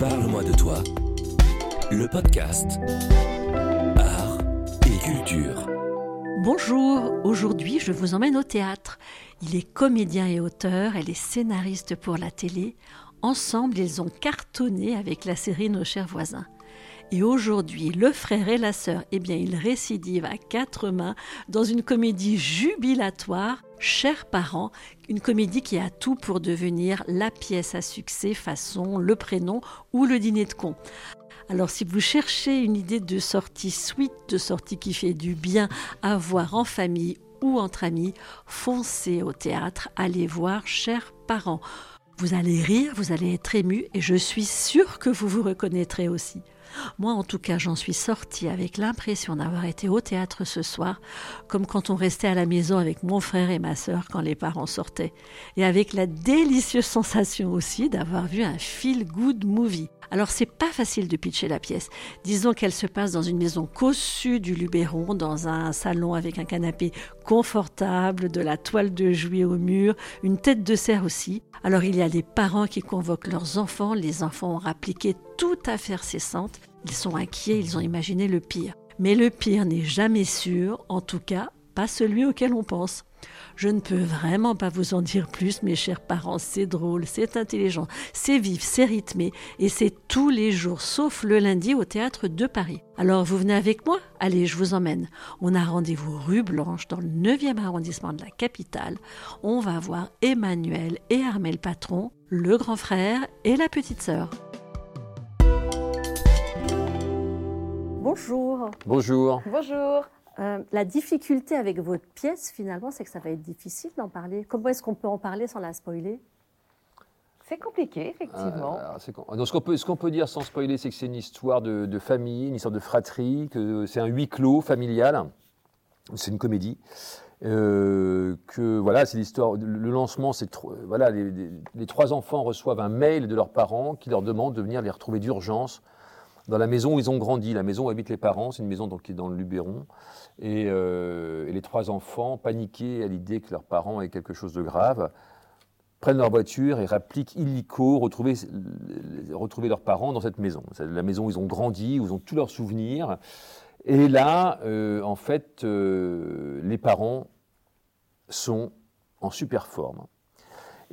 Parle-moi de toi. Le podcast Art et culture. Bonjour, aujourd'hui je vous emmène au théâtre. Il est comédien et auteur, elle est scénariste pour la télé. Ensemble, ils ont cartonné avec la série Nos chers voisins. Et aujourd'hui, le frère et la sœur, eh bien, ils récidivent à quatre mains dans une comédie jubilatoire, Chers parents, une comédie qui a tout pour devenir la pièce à succès façon Le prénom ou Le dîner de con. Alors si vous cherchez une idée de sortie sweet, de sortie qui fait du bien à voir en famille ou entre amis, foncez au théâtre, allez voir Chers parents. Vous allez rire, vous allez être ému et je suis sûre que vous vous reconnaîtrez aussi. Moi, en tout cas, j'en suis sortie avec l'impression d'avoir été au théâtre ce soir, comme quand on restait à la maison avec mon frère et ma sœur quand les parents sortaient, et avec la délicieuse sensation aussi d'avoir vu un feel-good movie. Alors c'est pas facile de pitcher la pièce. Disons qu'elle se passe dans une maison cossue du Luberon, dans un salon avec un canapé confortable, de la toile de juillet au mur, une tête de serre aussi. Alors il y a des parents qui convoquent leurs enfants, les enfants ont rappliqué toute affaire cessante, ils sont inquiets, ils ont imaginé le pire. Mais le pire n'est jamais sûr, en tout cas pas celui auquel on pense. Je ne peux vraiment pas vous en dire plus, mes chers parents. C'est drôle, c'est intelligent, c'est vif, c'est rythmé, et c'est tous les jours, sauf le lundi au théâtre de Paris. Alors vous venez avec moi? Allez, je vous emmène. On a rendez-vous rue Blanche, dans le 9e arrondissement de la capitale. On va voir Emmanuel et Armel Patron, le grand frère et la petite sœur. Bonjour. Bonjour. Bonjour. Euh, la difficulté avec votre pièce, finalement, c'est que ça va être difficile d'en parler. Comment est-ce qu'on peut en parler sans la spoiler? C'est compliqué, effectivement. Euh, Donc, ce qu'on peut, ce qu'on peut dire sans spoiler, c'est que c'est une histoire de, de famille, une histoire de fratrie, que c'est un huis clos familial. C'est une comédie. Euh, que voilà, c'est l'histoire. Le lancement, c'est voilà, les, les- les trois enfants reçoivent un mail de leurs parents qui leur demandent de venir les retrouver d'urgence dans la maison où ils ont grandi, la maison où habitent les parents. C'est une maison donc, qui est dans le Luberon. Et, euh, les trois enfants, paniqués à l'idée que leurs parents aient quelque chose de grave, prennent leur voiture et rappliquent illico retrouver, retrouver leurs parents dans cette maison. C'est la maison où ils ont grandi, où ils ont tous leurs souvenirs. Et là, euh, en fait, euh, les parents sont en super forme.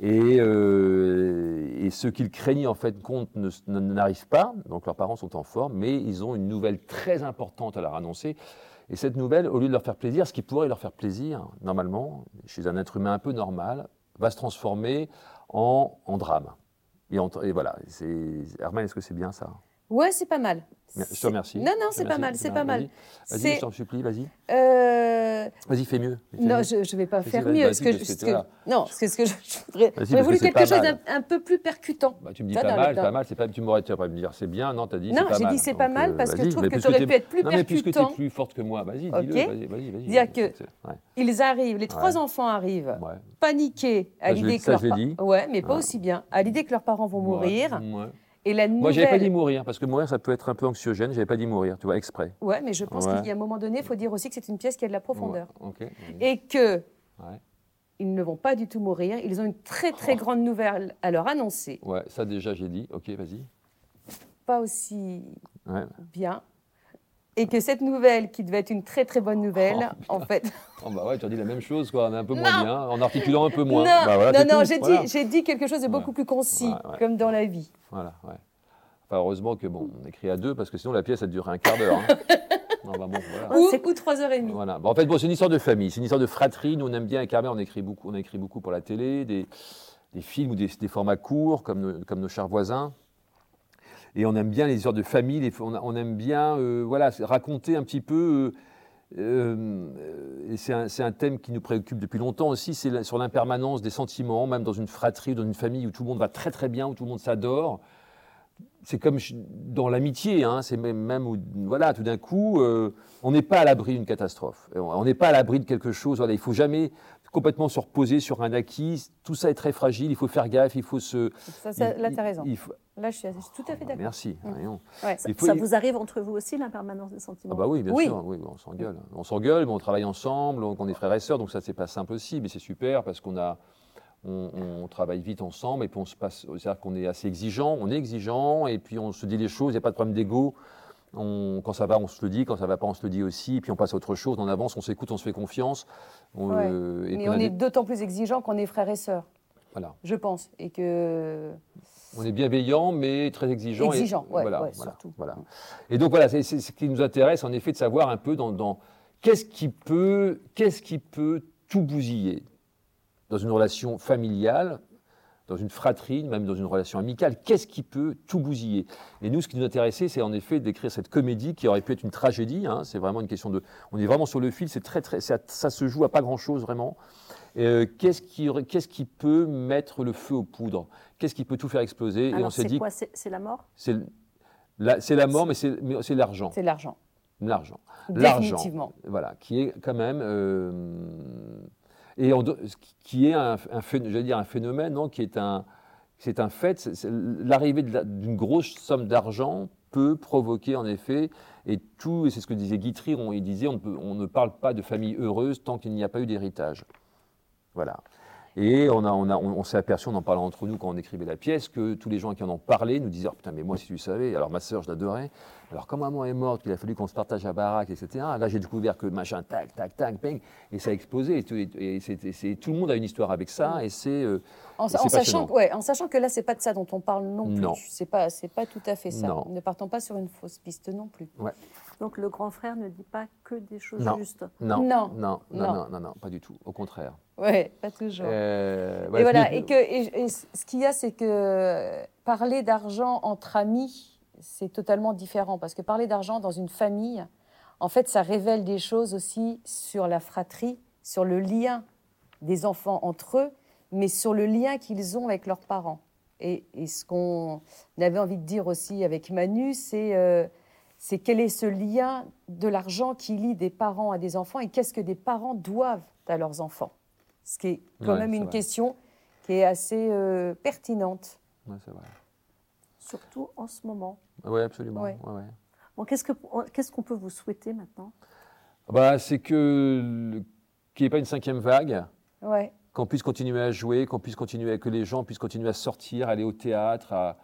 Et, et ce qu'ils craignaient en fait compte n'arrive pas, donc leurs parents sont en forme, mais ils ont une nouvelle très importante à leur annoncer. Et cette nouvelle, au lieu de leur faire plaisir, ce qui pourrait leur faire plaisir, normalement, chez un être humain un peu normal, va se transformer en, drame. Et, voilà, Herman, est-ce que c'est bien ça? Ouais, c'est pas mal. Je te remercie. Non, non, c'est pas mal, c'est pas mal. Vas-y, je t'en supplie, vas-y. Euh, Vas-y, fais mieux. Fais non, mieux. je ne vais pas faire mieux. parce que, parce non, parce que ce je, j'aurais voulu quelque pas chose d'un un peu plus percutant. Bah, tu me dis pas dans mal, pas mal, c'est pas, tu m'aurais tu aurais pu me dire c'est bien, non, t'as dit Non, c'est pas j'ai dit c'est pas mal euh, parce que je trouve que t'aurais t'es- pu être plus Non, mais puisque tu es percutant. plus forte que moi, vas-y, dis-le, vas-y, vas-y. Dire que- Ils arrivent, les trois enfants arrivent, paniqués à l'idée que leurs je l'ai pa- dit. Ouais, mais pas aussi bien. À l'idée que leurs parents vont mourir. Et la Moi, j'avais pas dit nouvelle. mourir, parce que mourir, ça peut être un peu anxiogène, j'avais pas dit mourir, tu vois, exprès. Ouais, mais je pense Ouais. qu'il y a un moment donné, il faut dire aussi que c'est une pièce qui a de la profondeur. Ouais. Et que Ouais. ils ne vont pas du tout mourir. Ils ont une très très Oh. grande nouvelle à leur annoncer. Ouais, ça déjà j'ai dit, ok, vas-y. Pas aussi bien. Et que cette nouvelle, qui devait être une très très bonne nouvelle, Oh, en fait. Oh, bah ouais, tu as dit la même chose, quoi, on est un peu moins bien, en articulant un peu moins. non, Bah voilà, non, non, j'ai voilà. dit, quelque chose de beaucoup plus concis, comme dans la vie. Voilà, ouais. Enfin, heureusement que bon, on écrit à deux, parce que sinon la pièce, elle durerait un quart d'heure. hein. Non, bah bon, voilà. Ou, c'est- ou trois heures et demie. Voilà. Bon, en fait, bon, c'est une histoire de famille, c'est une histoire de fratrie. Nous, on aime bien, Carmen, on écrit beaucoup, on a écrit beaucoup pour la télé, des, des films ou des, des formats courts, comme, nos- comme nos chers voisins. Et on aime bien les histoires de famille, les- on, a- on aime bien euh, voilà, raconter un petit peu. euh, euh, et c'est un, thème qui nous préoccupe depuis longtemps aussi, c'est sur l'impermanence des sentiments, même dans une fratrie, dans une famille où tout le monde va très très bien, où tout le monde s'adore. C'est comme dans l'amitié, hein, c'est même, même où, voilà, tout d'un coup, euh, on n'est pas à l'abri d'une catastrophe. On n'est pas à l'abri de quelque chose. Voilà, il faut jamais complètement se reposer sur un acquis. Tout ça est très fragile. Il faut faire gaffe. Il faut se. Ça, ça- il- là, tu as raison. il faut- Là, je suis, tout à fait d'accord. Merci. Mm. Ouais. Ça, Il faut- ça vous arrive entre vous aussi, l'impermanence des sentiments? Ah bah oui, bien Oui. sûr, oui, on s'engueule. On s'engueule, mais on travaille ensemble, on est frères et sœurs, donc ça c'est pas simple aussi, mais c'est super parce qu'on a, on, on travaille vite ensemble et puis on se passe. C'est-à-dire qu'on est assez exigeant, on est exigeant et puis on se dit les choses, il n'y a pas de problème d'ego. On- quand ça va, on se le dit, quand ça va pas, on se le dit aussi, et puis on passe à autre chose, on avance, on s'écoute, on se fait confiance. On, Ouais. euh, et Mais on est d'autant plus exigeant qu'on est frères et sœurs, voilà. je pense. Et que. On est bienveillant, mais très exigeant. et- Exigeant, ouais, voilà, ouais, voilà, surtout. voilà. Et donc voilà, c'est c'est ce qui nous intéresse en effet de savoir un peu dans, dans qu'est-ce qui peut, qu'est-ce qui peut tout bousiller dans une relation familiale, dans une fratrie, même dans une relation amicale. Qu'est-ce qui peut tout bousiller? Et nous, ce qui nous intéressait, c'est en effet d'écrire cette comédie qui aurait pu être une tragédie. hein. c'est vraiment une question de, on est vraiment sur le fil. C'est très très, ça, ça se joue à pas grand-chose vraiment. Euh, qu'est-ce qui, qu'est-ce qui peut mettre le feu aux poudres? Qu'est-ce qui peut tout faire exploser? Et on s'est c'est dit quoi? C'est c'est la mort? C'est la, mort, mais c'est l'argent. C'est l'argent. L'argent. L'argent. Voilà, qui est quand même. euh, et qui est un, un phé- j'allais dire un phénomène, non, qui est un. C'est un fait. L'arrivée d'une grosse somme d'argent peut provoquer en effet, et tout, et c'est ce que disait Guitry, on, il disait on, on ne parle pas de famille heureuse tant qu'il n'y a pas eu d'héritage. Voilà. Et on, a, on, a, on, on s'est aperçu, en en parlant entre nous quand on écrivait la pièce, que tous les gens qui en ont parlé nous disaient oh, Putain, mais moi, si tu savais, alors ma sœur, je l'adorais. Alors, quand maman est morte, qu'il a fallu qu'on se partage la baraque, etc., là, j'ai découvert que machin, tac, tac, tac, bang, et ça a explosé. Et, tout, et- et tout le monde a une histoire avec ça, et c'est. euh, En, en sachant, ouais, en sachant que là, c'est pas de ça dont on parle non plus. Non. C'est pas, c'est pas tout à fait ça. Non. Ne partons pas sur une fausse piste non plus. Donc le grand frère ne dit pas que des choses Non. justes. non, Non. non, non, Non. non, non, non, pas du tout. Au contraire. Ouais, pas toujours. Euh, et voilà. Et que, et, et ce qu'il y a, c'est que parler d'argent entre amis, c'est totalement différent. Parce que parler d'argent dans une famille, en fait, ça révèle des choses aussi sur la fratrie, sur le lien des enfants entre eux, mais sur le lien qu'ils ont avec leurs parents. Et, et ce qu'on avait envie de dire aussi avec Manu, c'est euh, c'est quel est ce lien de l'argent qui lie des parents à des enfants et qu'est-ce que des parents doivent à leurs enfants. Ce qui est quand Ouais, même une vrai. question qui est assez euh, pertinente. Ouais, c'est vrai. Surtout en ce moment. Oui, absolument. Ouais. ouais, ouais. Bon, qu'est-ce que- qu'est-ce qu'on peut vous souhaiter maintenant? Bah, c'est que le- qu'il n'y ait pas une cinquième vague. Ouais. qu'on puisse continuer à jouer, qu'on puisse continuer, que les gens puissent continuer à sortir, aller au théâtre, à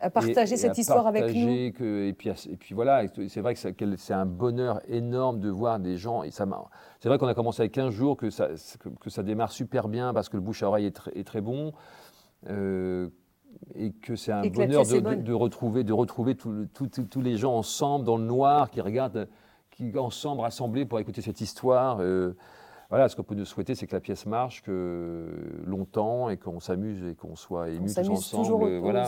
À partager et- et cette à histoire avec nous. que- et puis, et puis voilà, c'est vrai que c'est un bonheur énorme de voir des gens. Et ça, c'est vrai qu'on a commencé avec 15 jours, que ça, que, que ça démarre super bien parce que le bouche à oreille est, tr- est très bon. euh, et que c'est un Et bonheur de, retrouver, de retrouver tous les gens ensemble dans le noir qui regardent, qui ensemble rassemblés pour écouter cette histoire. euh, voilà, ce qu'on peut nous souhaiter, c'est que la pièce marche, que longtemps et qu'on s'amuse et qu'on soit émus tous ensemble. toujours voilà.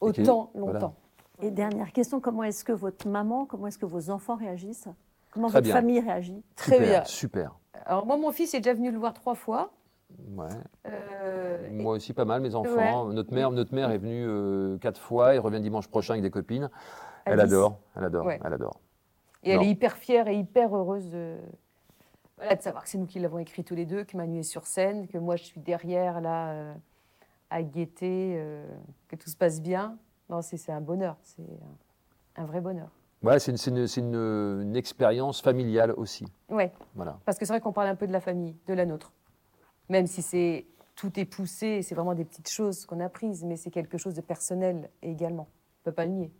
Autant Voilà. longtemps. Et dernière question, comment est-ce que votre maman, comment est-ce que vos enfants réagissent? Comment Très votre bien. famille réagit? Très super, bien. Super. Alors moi, mon fils est déjà venu le voir trois fois. Ouais. Euh, Moi aussi, pas mal, mes enfants. Notre, mère, notre mère est venue euh, quatre fois. Elle revient dimanche prochain avec des copines. Elle adore. Elle adore. Ouais. Elle adore. Et elle est hyper fière et hyper heureuse de, voilà, de savoir que c'est nous qui l'avons écrit tous les deux, que Manu est sur scène, que moi je suis derrière là euh, à guetter, euh, que tout se passe bien. Non, c'est c'est un bonheur, c'est un, un vrai bonheur. Ouais, c'est une, c'est une- c'est une- une expérience familiale aussi. Ouais, Voilà. parce que c'est vrai qu'on parle un peu de la famille, de la nôtre. Même si c'est tout est poussé, c'est vraiment des petites choses qu'on a prises, mais c'est quelque chose de personnel également. On peut pas le nier.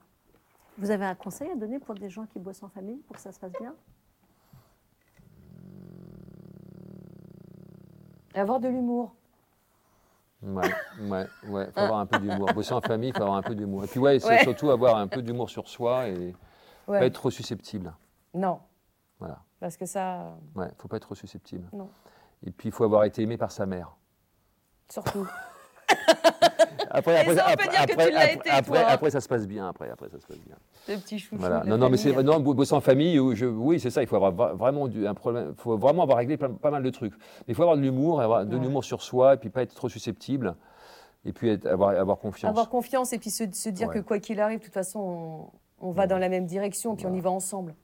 Vous avez un conseil à donner pour des gens qui bossent en famille pour que ça se passe bien? Avoir de l'humour. Ouais, ouais, ouais. Faut avoir un peu d'humour. Bosser en famille, il faut avoir un peu d'humour. Et puis, ouais, c'est Ouais. surtout avoir un peu d'humour sur soi et Ouais. pas être trop susceptible. Non, Voilà. parce que ça, Ouais, faut pas être trop susceptible. Non. Et puis, il faut avoir été aimé par sa mère. surtout. Après, Et ça, on peut dire que tu l'as été, après, toi. après, ça se passe bien. Après, après, ça se passe bien. Le petit chouchou. Voilà. Non, non, mais c'est non, bo- bosser en famille. je- oui, c'est ça. Il faut avoir vra- vraiment du, un problème. faut vraiment avoir réglé pas, pas mal de trucs. Mais il faut avoir de l'humour, avoir de Ouais. l'humour sur soi, et puis pas être trop susceptible, et puis être- avoir, avoir confiance. Avoir confiance et puis se, se dire Ouais. que quoi qu'il arrive, de toute façon, on, on va Ouais. dans la même direction, puis on y va ensemble.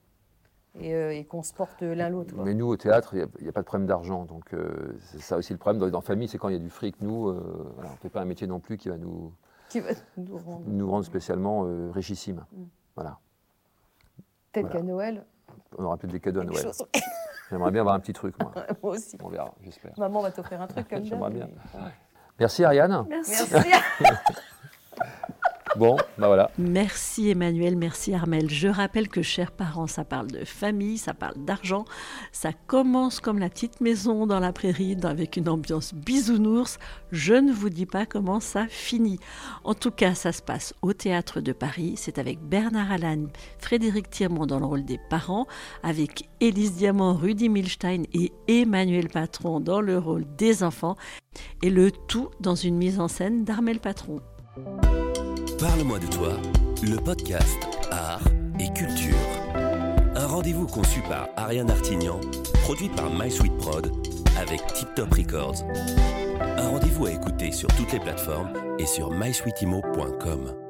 Et, euh, et qu'on se porte l'un l'autre. Mais nous, au théâtre, il n'y a, pas de problème d'argent. Donc, euh, c'est ça aussi le problème. Dans, dans la famille, c'est quand il y a du fric. Nous, euh, voilà, on ne fait pas un métier non plus qui va nous, Qui va nous rendre. nous rendre spécialement euh, richissimes. Mm. Voilà. Peut-être voilà. qu'à Noël, On aura peut-être des cadeaux à Noël. chose. J'aimerais bien avoir un petit truc, moi. Moi aussi. On verra, j'espère. Maman va t'offrir un truc comme ça. J'aimerais bien. Merci Ariane. Merci. Merci. Bon, bah voilà. Merci Emmanuel, merci Armel. Je rappelle que chers parents, ça parle de famille, ça parle d'argent. Ça commence comme la petite maison dans la prairie avec une ambiance bisounours. Je ne vous dis pas comment ça finit. En tout cas, ça se passe au théâtre de Paris. C'est avec Bernard Allan, Frédéric Thiermont dans le rôle des parents, avec Élise Diamant, Rudy Milstein et Emmanuel Patron dans le rôle des enfants. Et le tout dans une mise en scène d'Armel Patron. Parle-moi de toi, le podcast Art et Culture. Un rendez-vous conçu par Ariane Artignan, produit par My avec Tip Top Records. Un rendez-vous à écouter sur toutes les plateformes et sur mysweetimo.com.